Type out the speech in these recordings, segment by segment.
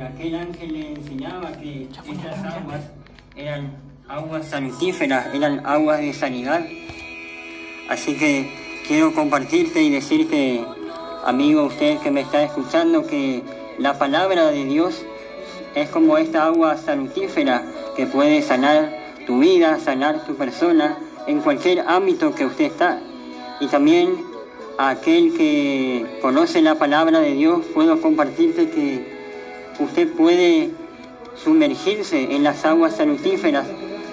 Aquel ángel le enseñaba que estas aguas eran aguas santíferas, eran aguas de sanidad. Así que quiero compartirte y decirte, amigo, usted que me está escuchando, que la palabra de Dios es como esta agua santífera que puede sanar tu vida, sanar tu persona en cualquier ámbito que usted está. Y también a aquel que conoce la palabra de Dios, puedo compartirte que usted puede sumergirse en las aguas salutíferas,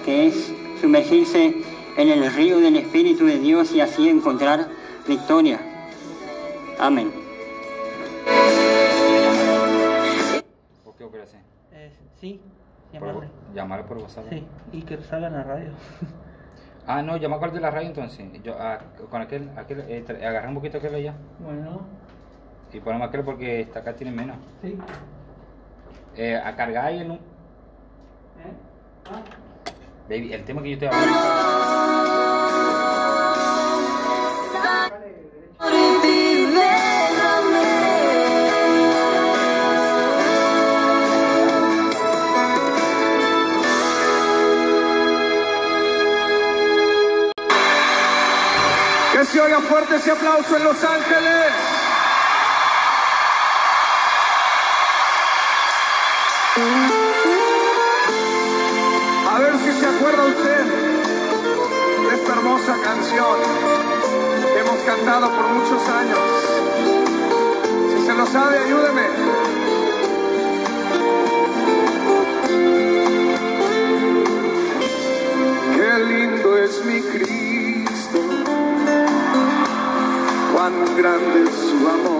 que es sumergirse en el río del Espíritu de Dios y así encontrar victoria. Amén. ¿O qué ofrece? Eh, sí, Por, llamarle. llamarle por WhatsApp. Sí, y que salga en la radio. Ah, no, llama al de la radio entonces. Yo, ah, con aquel, aquel eh, agarra un poquito aquel allá bueno, y ponemos aquel porque esta acá tiene menos. sí. Eh, a cargar ahí en un... ¿Eh? Ah, Baby, el tema que yo estoy hablando... Que se oiga fuerte ese aplauso en Los Ángeles. Hemos cantado por muchos años. Si se lo sabe, ayúdeme. Qué lindo es mi Cristo, cuán grande es su amor.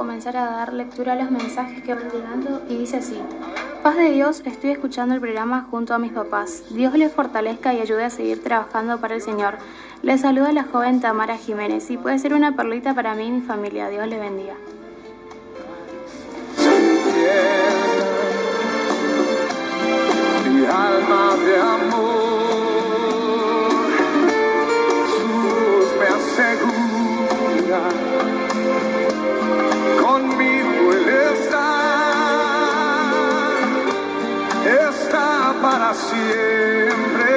Comenzar a dar lectura a los mensajes que van llegando y dice así. Paz de Dios, estoy escuchando el programa junto a mis papás. Dios les fortalezca y ayude a seguir trabajando para el Señor. Les saluda la joven Tamara Jiménez y puede ser una perlita para mí y mi familia. Dios les bendiga. Mi alma de amor, voz me asegura, conmigo Él está, está para siempre,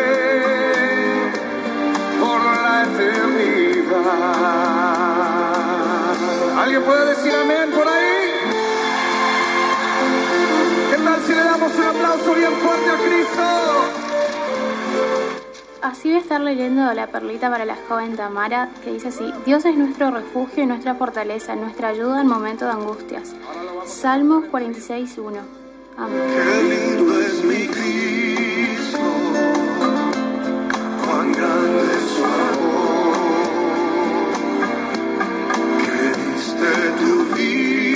por la eternidad. ¿Alguien puede decir amén por ahí? ¿Qué tal si le damos un aplauso bien fuerte a Cristo? Así voy a estar leyendo la perlita para la joven Tamara que dice así. Dios es nuestro refugio y nuestra fortaleza, nuestra ayuda en momentos de angustias. Salmos 46.1. Amén. Qué lindo es mi Cristo, cuán grande es su amor, que diste tu vida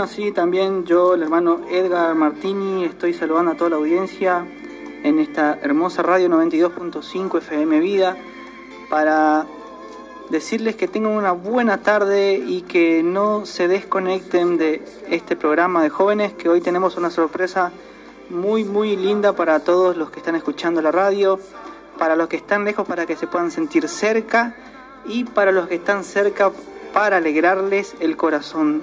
Bueno, también yo, el hermano Edgar Martini, estoy saludando a toda la audiencia en esta hermosa radio 92.5 FM Vida para decirles que tengan una buena tarde y que no se desconecten de este programa de jóvenes, que hoy tenemos una sorpresa muy, muy linda para todos los que están escuchando la radio, para los que están lejos para que se puedan sentir cerca y para los que están cerca para alegrarles el corazón.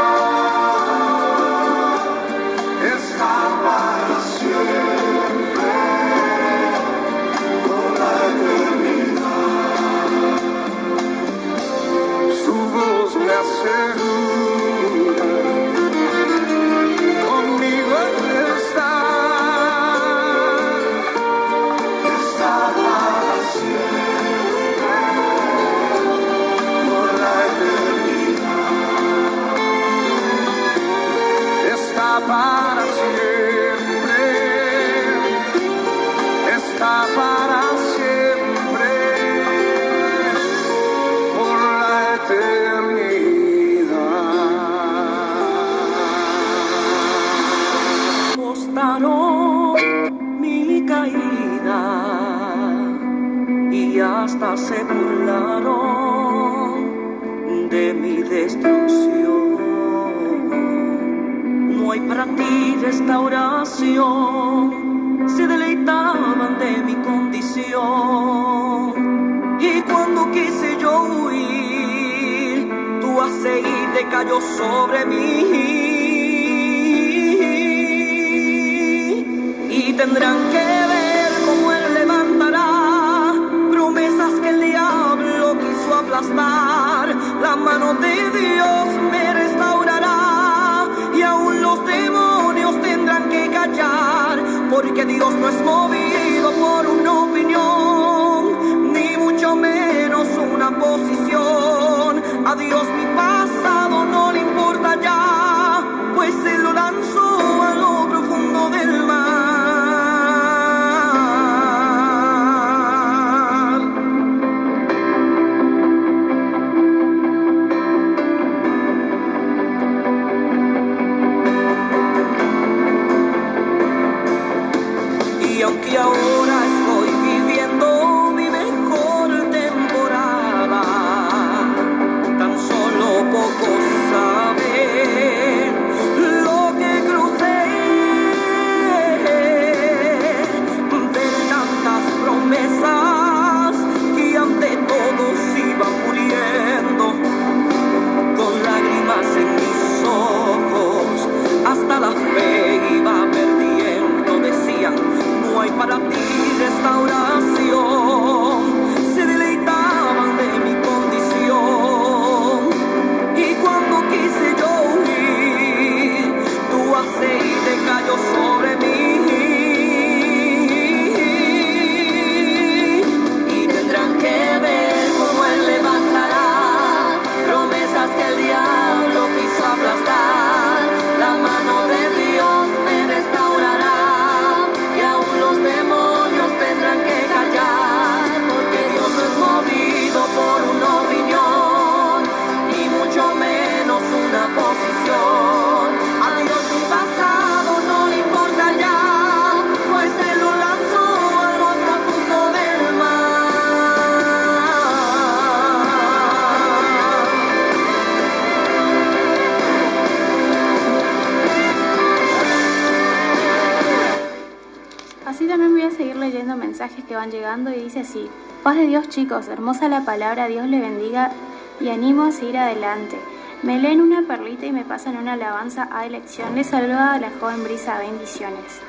Adios, mi van llegando y dice así, paz de Dios chicos, hermosa la palabra, Dios le bendiga y animo a seguir adelante. Me leen una perlita y me pasan una alabanza a elección. Les saluda a la joven Brisa, bendiciones.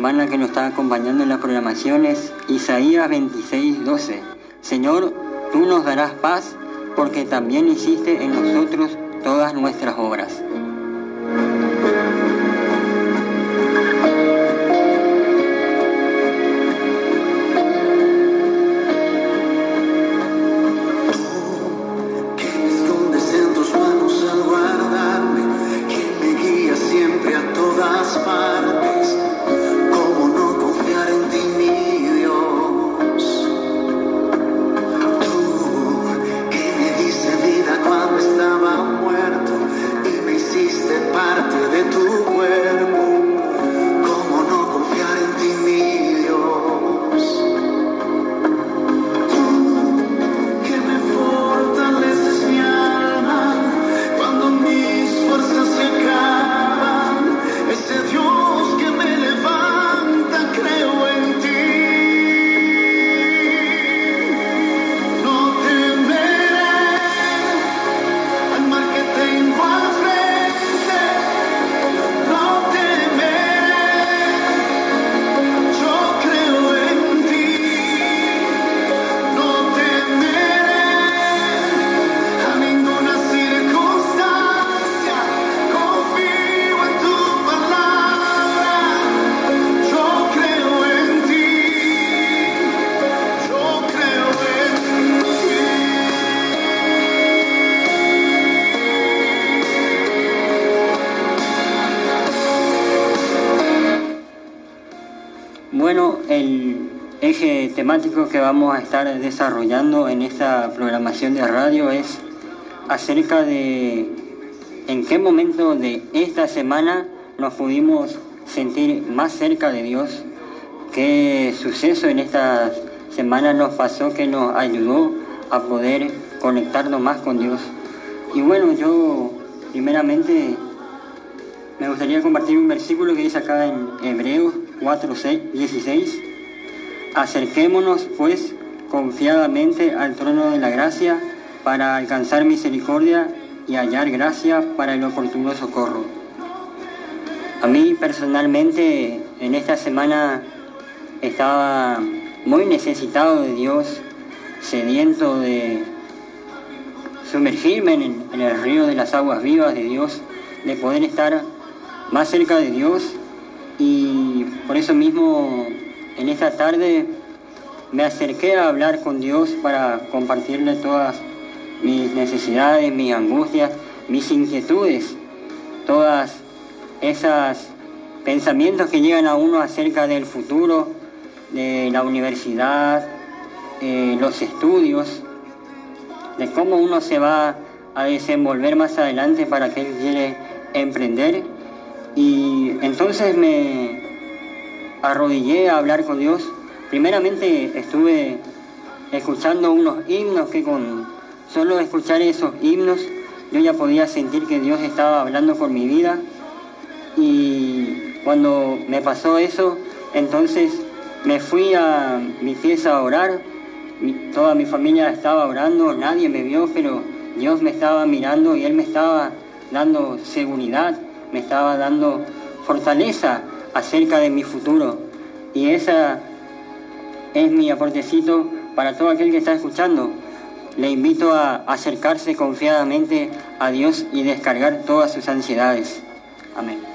hermana que nos está acompañando en la programación es Isaías 26, 12. Señor, tú nos darás paz porque también hiciste en nosotros todas nuestras obras. Temático que vamos a estar desarrollando en esta programación de radio es acerca de en qué momento de esta semana nos pudimos sentir más cerca de Dios, qué suceso en esta semana nos pasó que nos ayudó a poder conectarnos más con Dios. Y bueno, yo primeramente me gustaría compartir un versículo que dice acá en Hebreos 4, 16. Acerquémonos pues confiadamente al trono de la gracia para alcanzar misericordia y hallar gracia para el oportuno socorro. A mí personalmente en esta semana estaba muy necesitado de Dios, sediento de sumergirme en, en el río de las aguas vivas de Dios, de poder estar más cerca de Dios y por eso mismo en esta tarde me acerqué a hablar con Dios para compartirle todas mis necesidades, mis angustias, mis inquietudes, todas esas pensamientos que llegan a uno acerca del futuro, de la universidad, eh, los estudios, de cómo uno se va a desenvolver más adelante para que él quiere emprender. Y entonces me arrodillé a hablar con Dios. Primeramente estuve escuchando unos himnos que con solo escuchar esos himnos yo ya podía sentir que Dios estaba hablando por mi vida. Y cuando me pasó eso, entonces me fui a mi pieza a orar. toda mi familia estaba orando, nadie me vio, pero Dios me estaba mirando y Él me estaba dando seguridad, me estaba dando fortaleza acerca de mi futuro. Y esa es mi aportecito para todo aquel que está escuchando. Le invito a acercarse confiadamente a Dios y descargar todas sus ansiedades. Amén.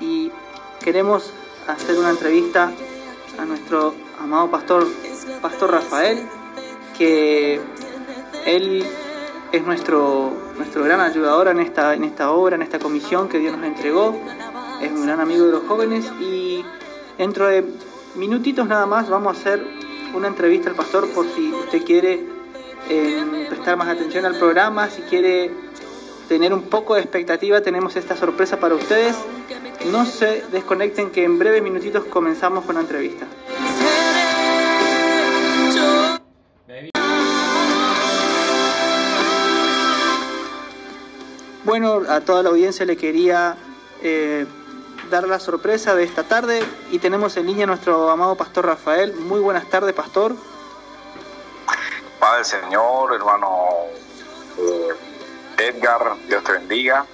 Y queremos hacer una entrevista a nuestro amado pastor, Pastor Rafael, que Él es nuestro, nuestro gran ayudador en esta, en esta obra, en esta comisión que Dios nos entregó. Es un gran amigo de los jóvenes y dentro de minutitos nada más vamos a hacer una entrevista al pastor por si usted quiere eh, prestar más atención al programa, si quiere tener un poco de expectativa, tenemos esta sorpresa para ustedes. No se desconecten que en breves minutitos comenzamos con la entrevista. Bueno, a toda la audiencia le quería eh, dar la sorpresa de esta tarde y tenemos en línea a nuestro amado pastor Rafael. Muy buenas tardes, pastor. Padre Señor, hermano eh, Edgar, Dios te bendiga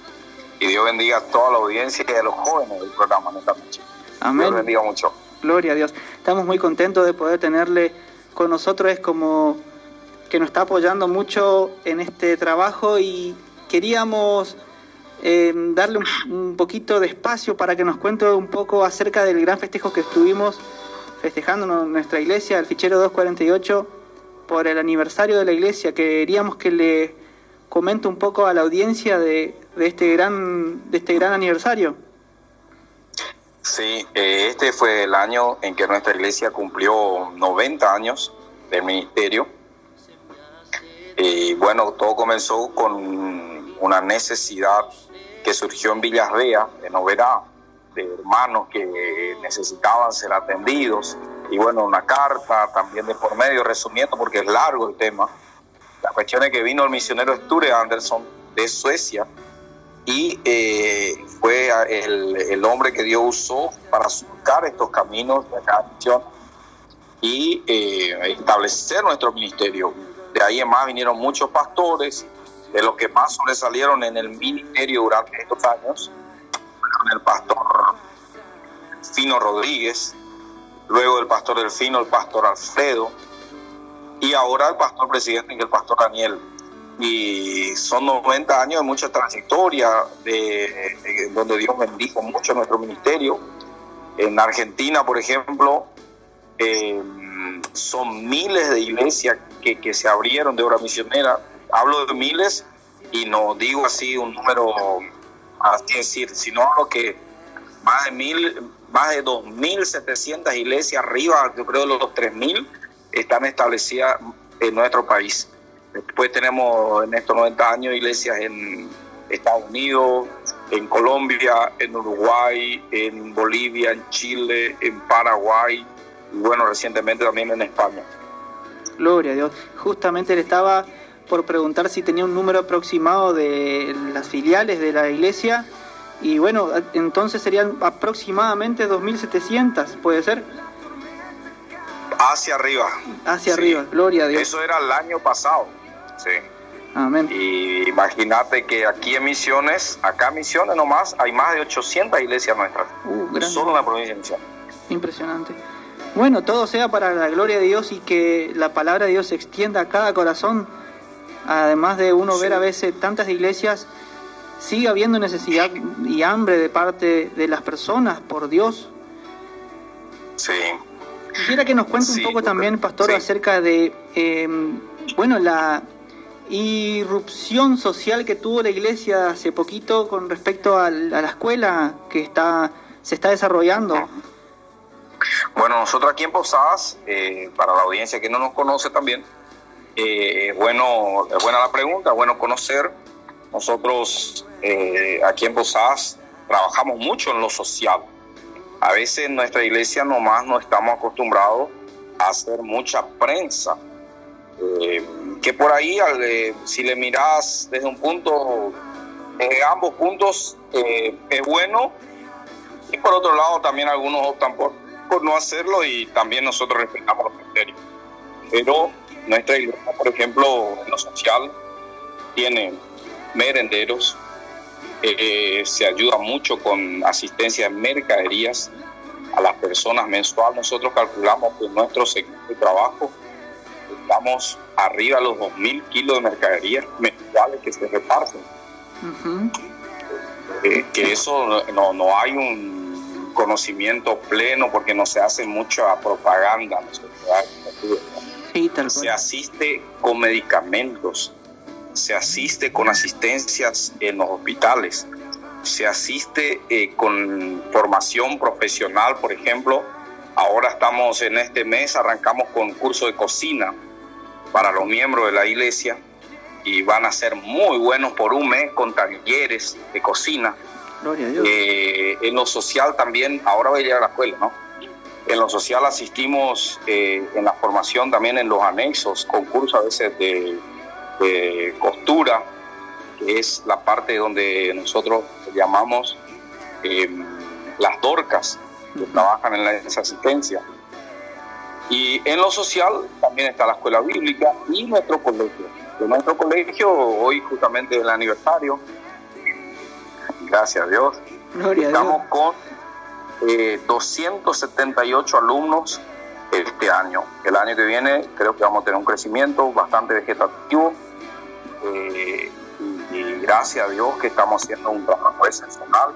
y Dios bendiga a toda la audiencia y a los jóvenes del programa en esta noche. Amén. Dios bendiga mucho. Gloria a Dios. Estamos muy contentos de poder tenerle con nosotros. Es como que nos está apoyando mucho en este trabajo y queríamos eh, darle un, un poquito de espacio para que nos cuente un poco acerca del gran festejo que estuvimos festejando en nuestra iglesia, el fichero 248, por el aniversario de la iglesia. Queríamos que le comente un poco a la audiencia de, de este gran de este gran aniversario. Sí, eh, este fue el año en que nuestra iglesia cumplió 90 años de ministerio. Y bueno, todo comenzó con una necesidad que surgió en Villas Reas, en Oberá, de hermanos que necesitaban ser atendidos. Y bueno, una carta también de por medio, resumiendo porque es largo el tema. La cuestión es que vino el misionero Sture Anderson de Suecia y eh, fue el, el, hombre que Dios usó para surcar estos caminos de cada misión y eh, establecer nuestro ministerio. De ahí en más vinieron muchos pastores, de los que más sobresalieron en el ministerio durante estos años, el pastor Fino Rodríguez, luego el pastor Delfino, el pastor Alfredo, y ahora el pastor presidente, que el pastor Daniel. Y son 90 años de mucha trayectoria, de, de, donde Dios bendijo mucho nuestro ministerio. En Argentina, por ejemplo, eh, son miles de iglesias que, que, se abrieron de obra misionera. Hablo de miles y no digo así un número, así decir, sino hablo que más de mil, más de 2.700 iglesias arriba, yo creo de los 3.000 están establecidas en nuestro país. Después tenemos en estos 90 años iglesias en Estados Unidos, en Colombia, en Uruguay, en Bolivia, en Chile, en Paraguay y bueno, recientemente también en España. Gloria a Dios. Justamente le estaba por preguntar si tenía un número aproximado de las filiales de la iglesia y bueno, entonces serían aproximadamente 2.700, ¿puede ser? Hacia arriba. Hacia sí. arriba, gloria a Dios. Eso era el año pasado, sí. Amén. Y imagínate que aquí en Misiones, acá en Misiones nomás, hay más de 800 iglesias nuestras. Uh, solo en la provincia de Misiones. Impresionante. Bueno, todo sea para la gloria de Dios y que la palabra de Dios se extienda a cada corazón. Además de uno sí. ver a veces tantas iglesias, sigue habiendo necesidad y hambre de parte de las personas por Dios. Sí. Quisiera que nos cuente sí, un poco también, pastor, sí. acerca de, eh, bueno, la irrupción social que tuvo la iglesia hace poquito con respecto a la, a la escuela que está se está desarrollando. Bueno, nosotros aquí en Posadas, eh, para la audiencia que no nos conoce también, eh, bueno, es buena la pregunta, bueno conocer. Nosotros eh, aquí en Posadas trabajamos mucho en lo social. A veces en nuestra iglesia nomás no estamos acostumbrados a hacer mucha prensa. Eh, que por ahí, eh, si le miras desde un punto, eh, ambos puntos es bueno. Y por otro lado, también algunos optan por, por no hacerlo y también nosotros respetamos los criterios. Pero nuestra iglesia, por ejemplo, en lo social, tiene merenderos, eh, se ayuda mucho con asistencia de mercaderías a las personas mensual. Nosotros calculamos que en nuestro segmento de trabajo estamos arriba de los 2.000 kilos de mercaderías mensuales que se reparten. Uh -huh. eh, que eso no, no hay un conocimiento pleno porque no se hace mucha propaganda. No se asiste con medicamentos, se asiste con asistencias en los hospitales, se asiste eh, con formación profesional, por ejemplo. Ahora estamos en este mes, arrancamos con curso de cocina para los miembros de la iglesia y van a ser muy buenos por un mes con talleres de cocina. Gloria a Dios. Eh, en lo social también, ahora voy a llegar a la escuela, ¿no? En lo social asistimos eh, en la formación también en los anexos, concursos a veces de, de costura, que es la parte donde nosotros llamamos eh, las dorcas, que trabajan en la, esa asistencia. Y en lo social también está la escuela bíblica y nuestro colegio. De nuestro colegio, hoy justamente es el aniversario, gracias a Dios, Gloria a Dios. Estamos con eh, 278 alumnos este año. El año que viene creo que vamos a tener un crecimiento bastante vegetativo eh, y, y gracias a Dios que estamos haciendo un trabajo excepcional.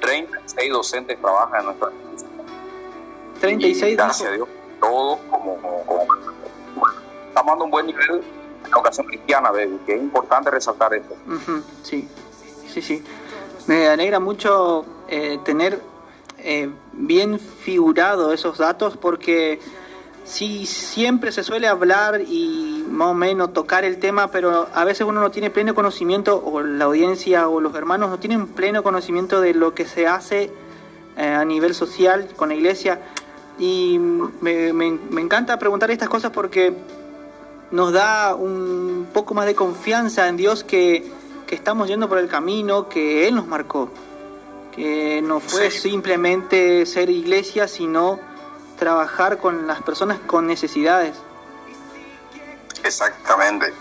36 docentes trabajan en nuestra institución. 36 y gracias a. Dios, todo como, como- estamos dando un buen nivel en la educación cristiana, baby, que es importante resaltar esto. Sí, sí, sí. Me alegra mucho eh, tener eh, bien figurado esos datos porque sí siempre se suele hablar y más o menos tocar el tema, pero a veces uno no tiene pleno conocimiento o la audiencia o los hermanos no tienen pleno conocimiento de lo que se hace eh, a nivel social con la iglesia y me, me- me encanta preguntar estas cosas porque nos da un poco más de confianza en Dios que, que estamos yendo por el camino que Él nos marcó. Que no fue Sí. simplemente ser iglesia, sino trabajar con las personas con necesidades. Exactamente.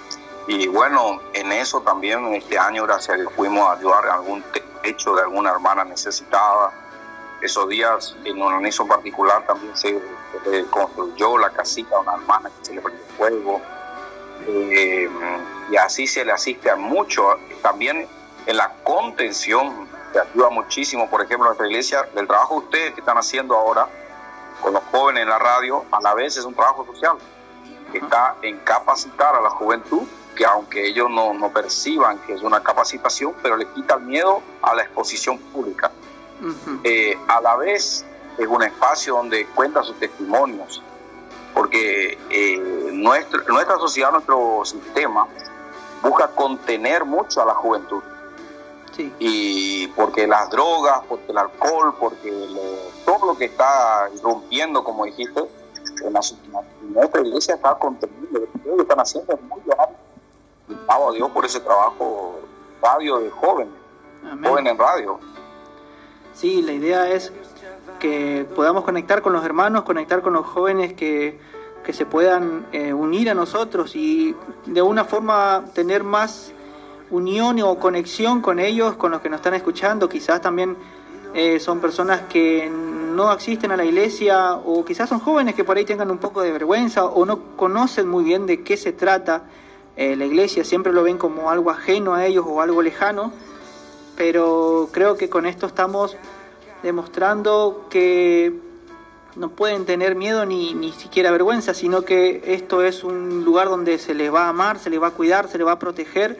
Y bueno, en eso también este año, gracias a Dios, fuimos a ayudar a algún techo de alguna hermana necesitada. Esos días, en un anexo particular, también se, construyó la casita a una hermana que se le prendió fuego. Eh, y así se le asiste a mucho. También en la contención se ayuda muchísimo. Por ejemplo, nuestra iglesia, del trabajo de ustedes que están haciendo ahora con los jóvenes en la radio, a la vez es un trabajo social que está en capacitar a la juventud, que aunque ellos no, no perciban que es una capacitación, pero le quita el miedo a la exposición pública. Eh, a la vez es un espacio donde cuenta sus testimonios, porque eh, nuestro- nuestra sociedad, nuestro sistema, busca contener mucho a la juventud Sí, y porque las drogas, porque el alcohol, porque todo lo que está irrumpiendo, como dijiste, en, la, en nuestra iglesia está contenido, lo que están haciendo es muy grave. Alabo a Dios por ese trabajo radio de jóvenes, amén. jóvenes en radio. Sí, la idea es que podamos conectar con los hermanos, conectar con los jóvenes que, que se puedan eh, unir a nosotros y de alguna forma tener más unión o conexión con ellos, con los que nos están escuchando. Quizás también eh, son personas que no asisten a la iglesia o quizás son jóvenes que por ahí tengan un poco de vergüenza o no conocen muy bien de qué se trata eh, la iglesia, siempre lo ven como algo ajeno a ellos o algo lejano. Pero creo que con esto estamos demostrando que no pueden tener miedo ni, ni siquiera vergüenza, sino que esto es un lugar donde se les va a amar, se les va a cuidar, se les va a proteger,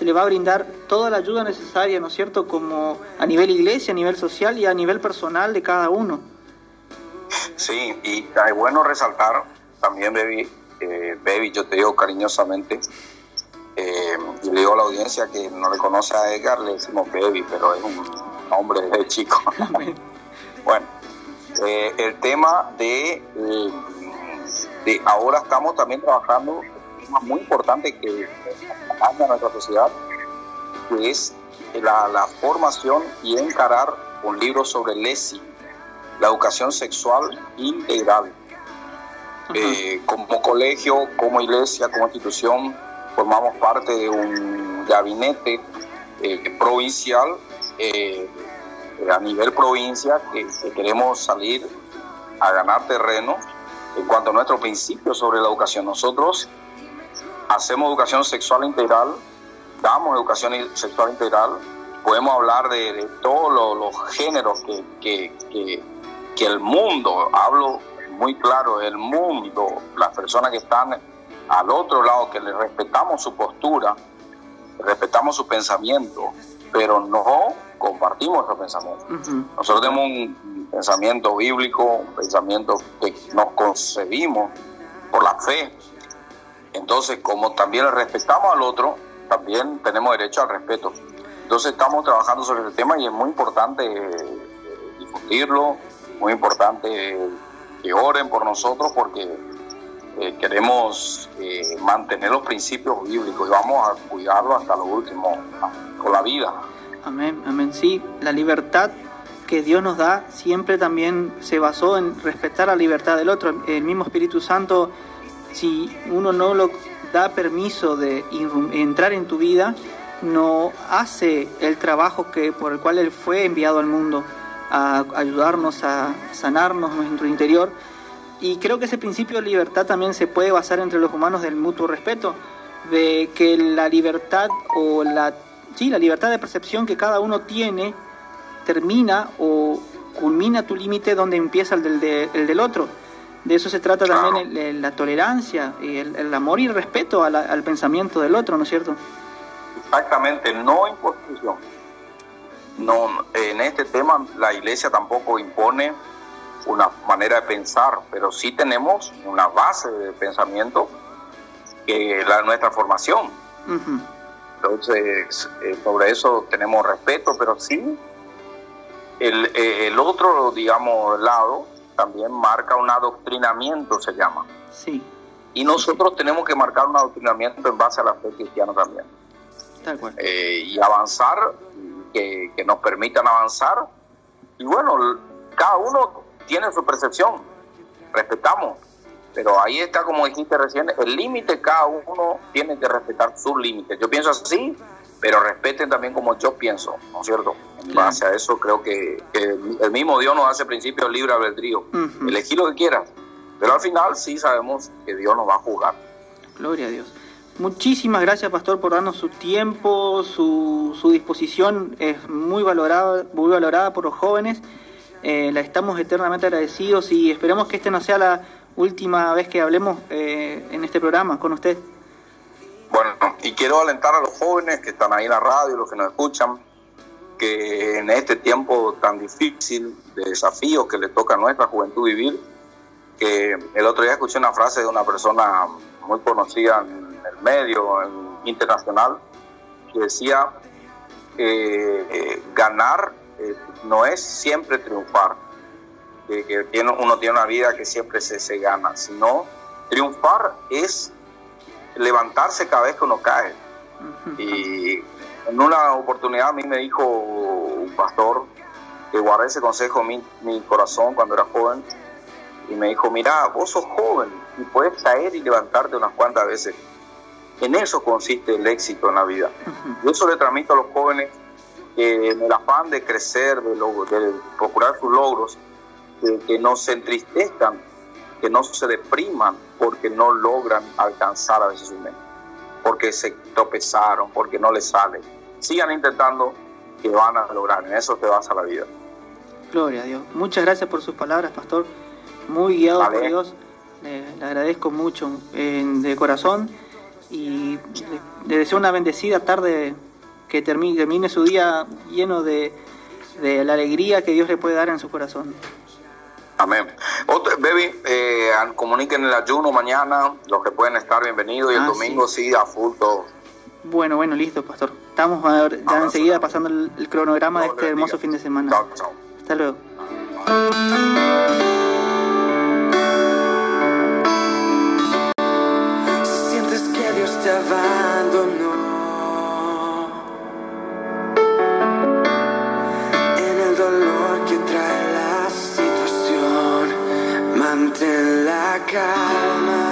se les va a brindar toda la ayuda necesaria, ¿no es cierto?, como a nivel iglesia, a nivel social y a nivel personal de cada uno. Sí, y es bueno resaltar también, Baby, eh, Baby, yo te digo cariñosamente, eh, y le digo a la audiencia que no le conoce a Edgar, le decimos Baby, pero es un hombre de chico. bueno, eh, el tema de, eh, de ahora estamos también trabajando tema muy importante que anda en nuestra sociedad, que es la, la formación y encarar un libro sobre LESI, la educación sexual integral. Eh, como colegio, como iglesia, como institución, formamos parte de un gabinete eh, provincial eh, a nivel provincia que, que queremos salir a ganar terreno en cuanto a nuestro principio sobre la educación. Nosotros hacemos educación sexual integral, damos educación sexual integral, podemos hablar de, de todos los, los géneros que, que, que, que el mundo, hablo muy claro, el mundo, las personas que están al otro lado, que le respetamos su postura, respetamos su pensamiento, pero no compartimos ese pensamiento. Nosotros tenemos un pensamiento bíblico, un pensamiento que nos concebimos por la fe. Entonces, como también respetamos al otro, también tenemos derecho al respeto. Entonces estamos trabajando sobre el tema y es muy importante eh, difundirlo, muy importante que oren por nosotros porque eh, queremos eh, mantener los principios bíblicos y vamos a cuidarlo hasta lo último, con la vida. Amén, amén. Sí, la libertad que Dios nos da siempre también se basó en respetar la libertad del otro. El mismo Espíritu Santo, si uno no lo da permiso de entrar en tu vida, no hace el trabajo que por el cual Él fue enviado al mundo a ayudarnos a sanarnos nuestro interior. Y creo que ese principio de libertad también se puede basar entre los humanos del mutuo respeto, de que la libertad o la, sí, la libertad de percepción que cada uno tiene termina o culmina tu límite donde empieza el del, el del otro. De eso se trata también la tolerancia, el, el, amor y el respeto al pensamiento del otro, ¿no es cierto? Exactamente, no imposición no, en este tema la iglesia tampoco impone una manera de pensar, pero sí tenemos una base de pensamiento que es la, nuestra formación. Entonces, eh, sobre eso tenemos respeto, pero sí, el, el, otro, digamos, lado también marca un adoctrinamiento, se llama. Sí. Y nosotros tenemos que marcar un adoctrinamiento en base a la fe cristiana también. Eh, y avanzar que, nos permitan avanzar. Y bueno, cada uno tiene su percepción, respetamos, pero ahí está, como dijiste recién, el límite, cada uno tiene que respetar sus límites. Yo pienso así, pero respeten también como yo pienso, ¿no es cierto? En base a eso creo que, el mismo Dios nos hace principio libre albedrío. Elegir lo que quieras, pero al final sí sabemos que Dios nos va a jugar. Gloria a Dios. Muchísimas gracias, Pastor, por darnos su tiempo, su, su disposición es muy valorada, muy valorada por los jóvenes. Eh, la estamos eternamente agradecidos y esperamos que este no sea la última vez que hablemos eh, en este programa con usted. Bueno, y quiero alentar a los jóvenes que están ahí en la radio, los que nos escuchan, que en este tiempo tan difícil de desafíos que le toca a nuestra juventud vivir, que el otro día escuché una frase de una persona muy conocida en el medio internacional que decía que eh, ganar eh, no es siempre triunfar, que, uno tiene una vida que siempre se, se gana, sino triunfar es levantarse cada vez que uno cae. Y en una oportunidad a mí me dijo un pastor que guardé ese consejo en mi, mi corazón cuando era joven y me dijo, mira, vos sos joven y puedes caer y levantarte unas cuantas veces, en eso consiste el éxito en la vida. Yo eso le transmito a los jóvenes que en el afán de crecer, de, de procurar sus logros, que no se entristezcan, que no se depriman porque no logran alcanzar a veces su meta, porque se tropezaron, porque no les sale. Sigan intentando que van a lograr, en eso te vas a la vida. Gloria a Dios. Muchas gracias por sus palabras, pastor. Muy guiado por Dios. Le, agradezco mucho de corazón y le, deseo una bendecida tarde que termine, termine su día lleno de, de, la alegría que Dios le puede dar en su corazón. Amén. Otro, baby, eh, comuniquen el ayuno mañana, los que pueden estar bienvenidos y el ah, domingo sí. a full todo. Bueno, bueno, listo, pastor. Estamos a ver, ya enseguida pasando el, cronograma de este hermoso fin de semana. Chao, chao. Hasta luego. abandonó. Calma,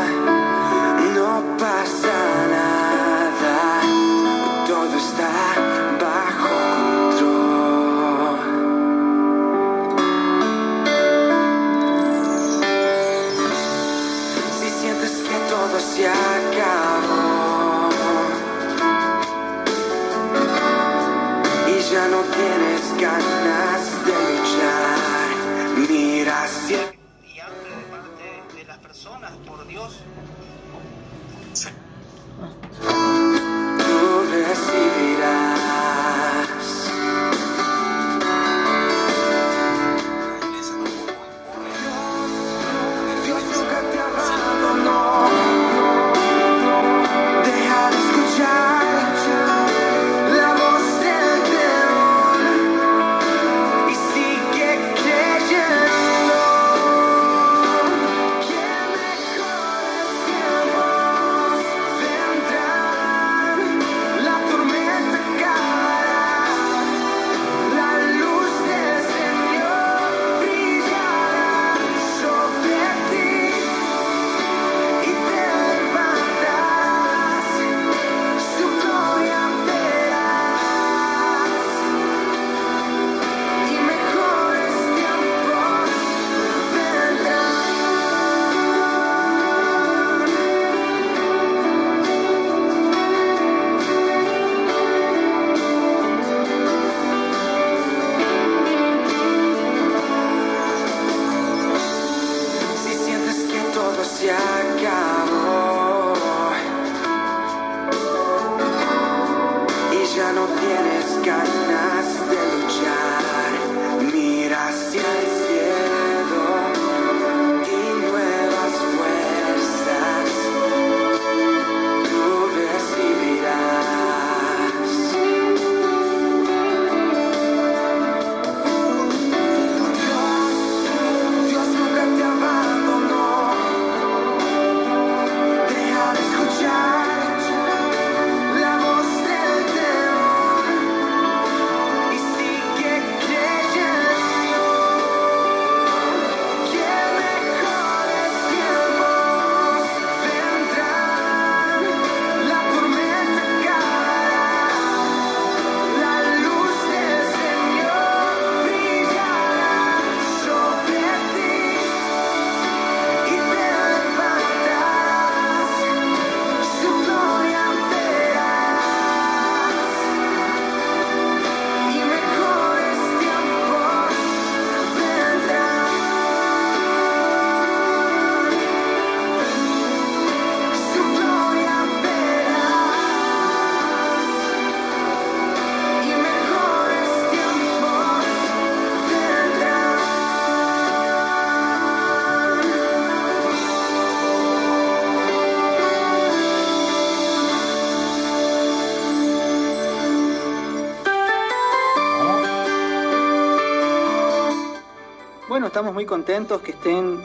muy contentos que estén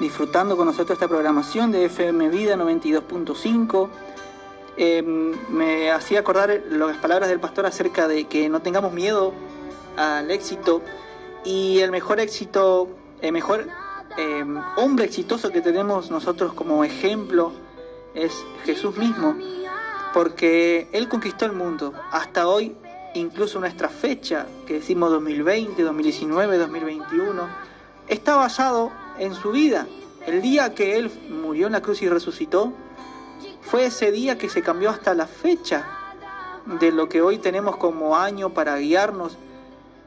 disfrutando con nosotros esta programación de FM Vida 92.5. Eh, me hacía acordar las palabras del pastor acerca de que no tengamos miedo al éxito y el mejor éxito, el mejor eh, hombre exitoso que tenemos nosotros como ejemplo es Jesús mismo, porque Él conquistó el mundo. Hasta hoy, incluso nuestra fecha, que decimos 2020, 2019, 2021, está basado en su vida. El día que Él murió en la cruz y resucitó, fue ese día que se cambió hasta la fecha de lo que hoy tenemos como año para guiarnos.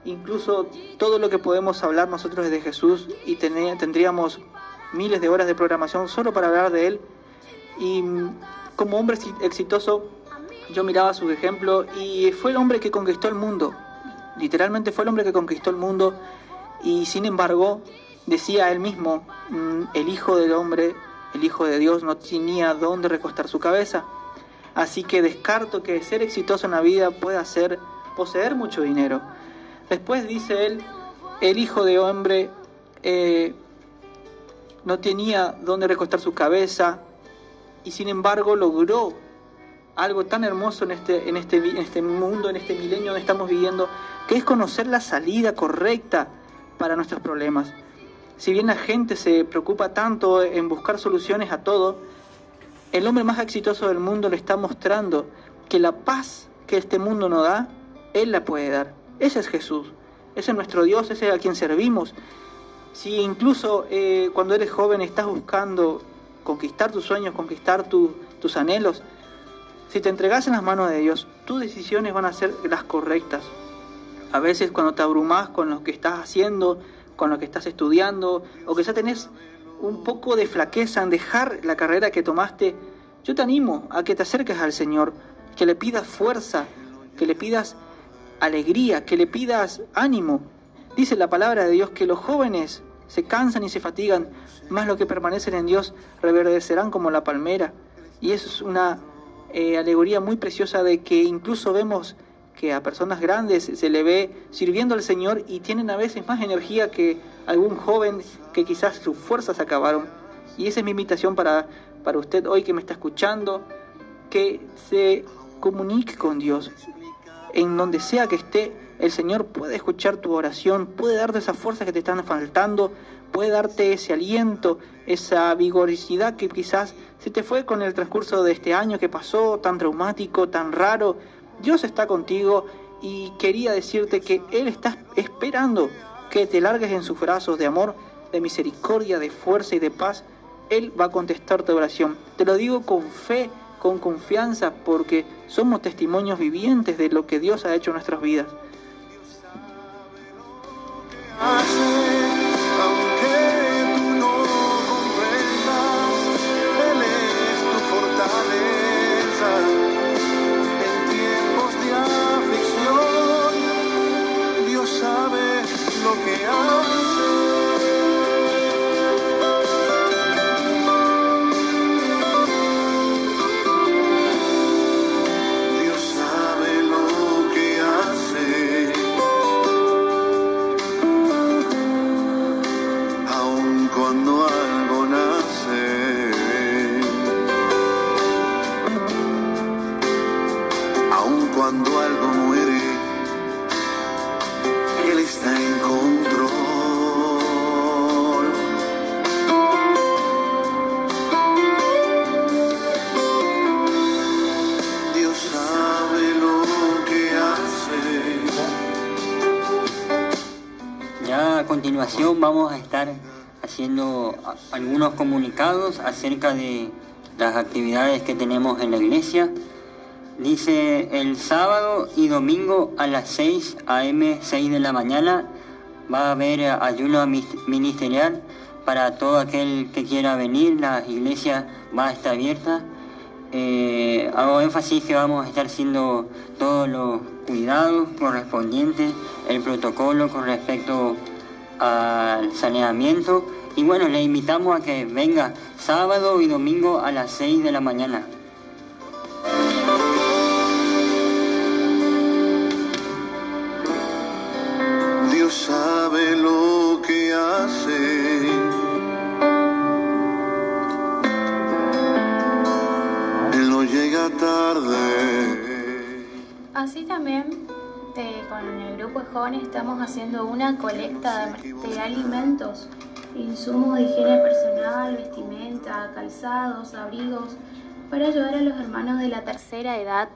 Incluso todo lo que podemos hablar nosotros de Jesús y tendríamos miles de horas de programación solo para hablar de Él. Y como hombre exi- exitoso, yo miraba su ejemplo y fue el hombre que conquistó el mundo. Literalmente fue el hombre que conquistó el mundo y sin embargo decía él mismo, mm, el Hijo del Hombre, el Hijo de Dios no tenía dónde recostar su cabeza. Así que descarto que ser exitoso en la vida pueda ser poseer mucho dinero. Después dice él, el Hijo de Hombre eh, no tenía dónde recostar su cabeza y sin embargo logró algo tan hermoso en este, en este, en este mundo, en este milenio donde estamos viviendo, que es conocer la salida correcta para nuestros problemas. Si bien la gente se preocupa tanto en buscar soluciones a todo, el hombre más exitoso del mundo le está mostrando que la paz que este mundo no da, Él la puede dar. Ese es Jesús, ese es nuestro Dios, ese es a quien servimos. Si incluso eh, cuando eres joven estás buscando conquistar tus sueños, conquistar tu- tus anhelos, si te entregas en las manos de Dios, tus decisiones van a ser las correctas. A veces cuando te abrumas con lo que estás haciendo, con lo que estás estudiando, o ya tenés un poco de flaqueza en dejar la carrera que tomaste, yo te animo a que te acerques al Señor, que le pidas fuerza, que le pidas alegría, que le pidas ánimo. Dice la palabra de Dios que los jóvenes se cansan y se fatigan, más los que permanecen en Dios reverdecerán como la palmera. Y eso es una eh, alegoría muy preciosa de que incluso vemos que a personas grandes se le ve sirviendo al Señor y tienen a veces más energía que algún joven que quizás sus fuerzas acabaron. Y esa es mi invitación para, para usted hoy que me está escuchando, que se comunique con Dios. En donde sea que esté, el Señor puede escuchar tu oración, puede darte esa fuerza que te están faltando, puede darte ese aliento, esa vigorosidad que quizás se te fue con el transcurso de este año que pasó, tan traumático, tan raro, Dios está contigo y quería decirte que Él está esperando que te largues en sus brazos de amor, de misericordia, de fuerza y de paz. Él va a contestar tu oración. Te lo digo con fe, con confianza, porque somos testimonios vivientes de lo que Dios ha hecho en nuestras vidas. Haciendo algunos comunicados acerca de las actividades que tenemos en la iglesia. Dice el sábado y domingo a las 6 a.m., 6 de la mañana, va a haber ayuno ministerial para todo aquel que quiera venir. La iglesia va a estar abierta. Eh, hago énfasis que vamos a estar haciendo todos los cuidados correspondientes, el protocolo con respecto al saneamiento y bueno, le invitamos a que venga sábado y domingo a las 6 de la mañana. Dios sabe lo que hace. Él no llega tarde. Así también con el grupo de jóvenes estamos haciendo una colecta de, alimentos, insumos de higiene personal, vestimenta, calzados, abrigos, para ayudar a los hermanos de la tercera edad.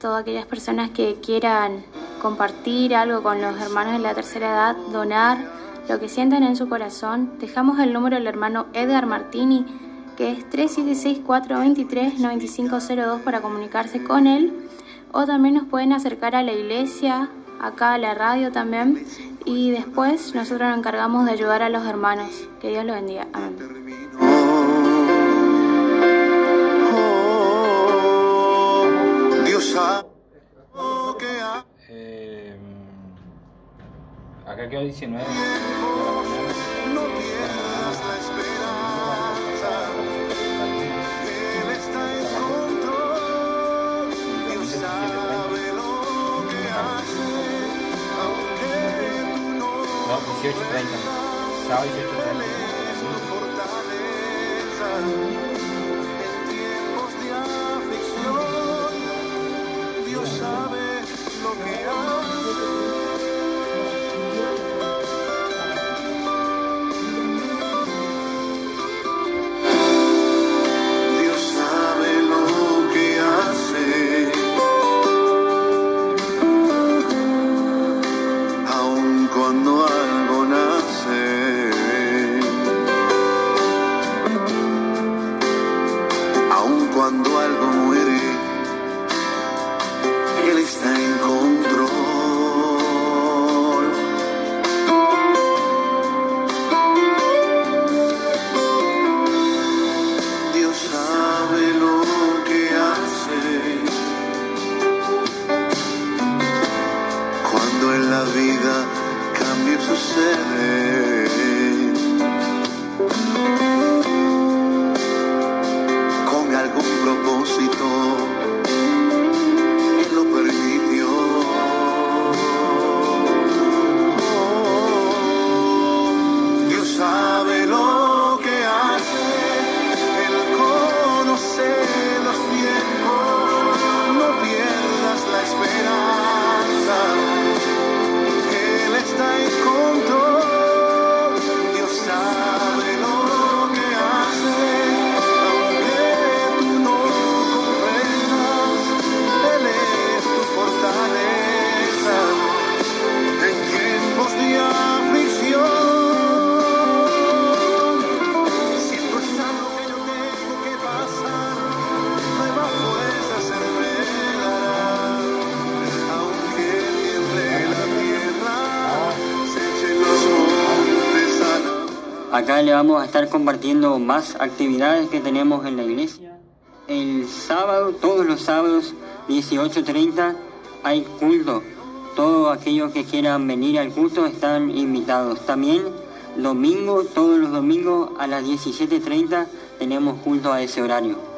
Todas aquellas personas que quieran compartir algo con los hermanos de la tercera edad, donar lo que sientan en su corazón, dejamos el número del hermano Edgar Martini, que es 376-423-9502 para comunicarse con él o también nos pueden acercar a la iglesia, acá a la radio también, y después nosotros nos encargamos de ayudar a los hermanos. Que Dios los bendiga. Amén. Eh, acá quedó 19. No, 18.30. Sábado 18.30. Dios sabe lo que hace. Acá le vamos a estar compartiendo más actividades que tenemos en la iglesia. El sábado, todos los sábados, 18.30, hay culto. Todos aquellos que quieran venir al culto están invitados. También domingo, todos los domingos a las 17.30 tenemos culto a ese horario.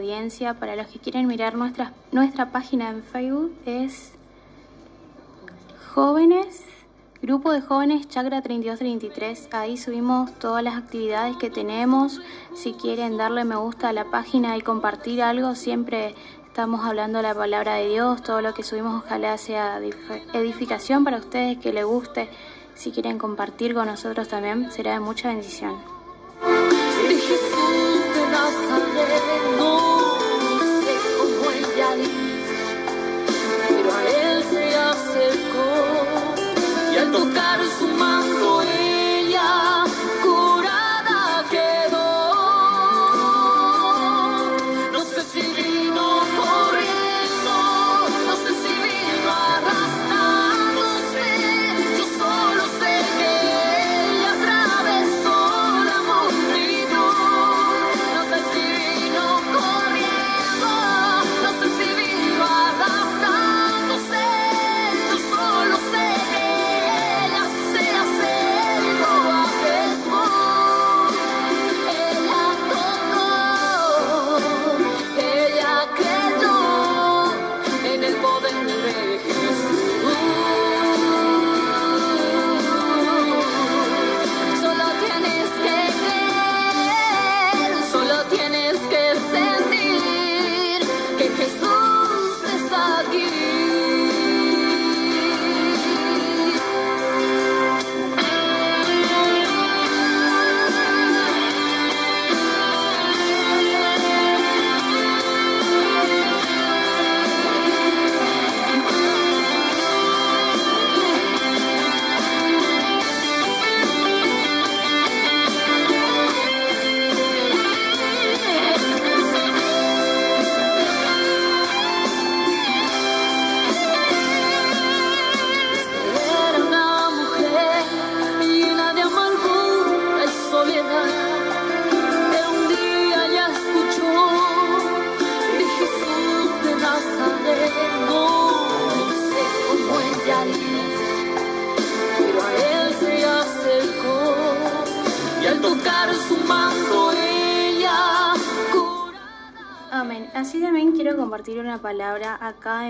Audiencia, para los que quieren mirar nuestra, nuestra página en Facebook, es Jóvenes, Grupo de Jóvenes Chakra 3233. Ahí subimos todas las actividades que tenemos. Si quieren darle me gusta a la página y compartir algo, siempre estamos hablando la palabra de Dios. Todo lo que subimos ojalá sea edif- edificación para ustedes, que les guste. Si quieren compartir con nosotros también, será de mucha bendición. Y al tocar su manto ella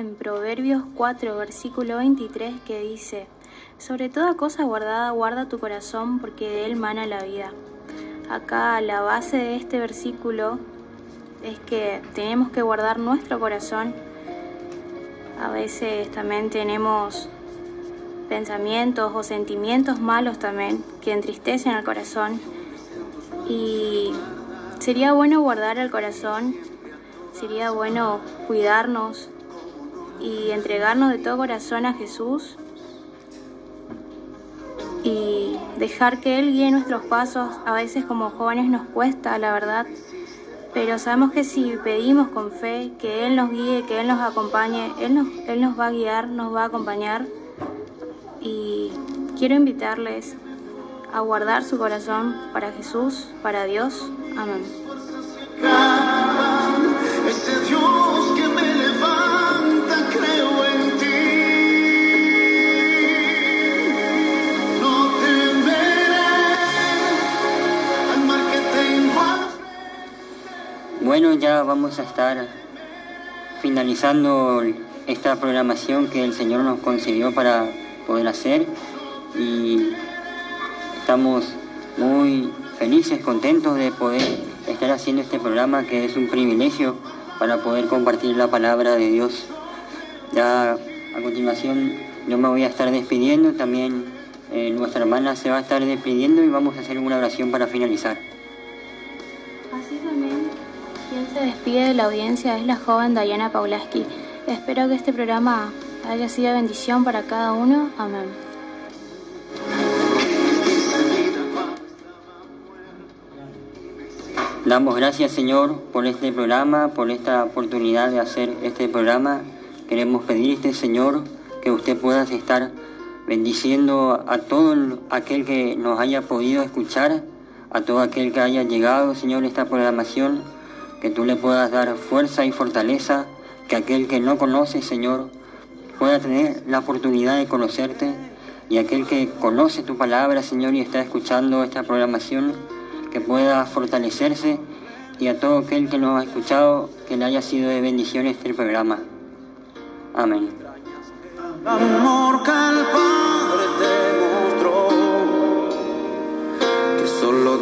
en Proverbios 4, versículo 23, que dice, sobre toda cosa guardada, guarda tu corazón, porque de él mana la vida. Acá la base de este versículo es que tenemos que guardar nuestro corazón. A veces también tenemos pensamientos o sentimientos malos también que entristecen al corazón. Y sería bueno guardar el corazón sería bueno cuidarnos y entregarnos de todo corazón a Jesús y dejar que Él guíe nuestros pasos. A veces como jóvenes nos cuesta, la verdad, pero sabemos que si pedimos con fe que Él nos guíe, que Él nos acompañe, Él nos, Él nos va a guiar, nos va a acompañar. Y quiero invitarles a guardar su corazón para Jesús, para Dios. Amén. Bueno, ya vamos a estar finalizando esta programación que el Señor nos concedió para poder hacer y estamos muy felices, contentos de poder estar haciendo este programa que es un privilegio para poder compartir la palabra de Dios. Ya a continuación yo me voy a estar despidiendo, también eh, nuestra hermana se va a estar despidiendo y vamos a hacer una oración para finalizar. Así también, quien se despide de la audiencia es la joven Diana Paulaski. Espero que este programa haya sido bendición para cada uno. Amén. Damos gracias Señor por este programa, por esta oportunidad de hacer este programa. Queremos pedirte Señor que usted pueda estar bendiciendo a todo aquel que nos haya podido escuchar, a todo aquel que haya llegado Señor esta programación, que tú le puedas dar fuerza y fortaleza, que aquel que no conoce, Señor, pueda tener la oportunidad de conocerte y aquel que conoce tu palabra, Señor, y está escuchando esta programación, que pueda fortalecerse y a todo aquel que nos ha escuchado, que le haya sido de bendición este programa. Amén. Amor que el Padre te mostró, que solo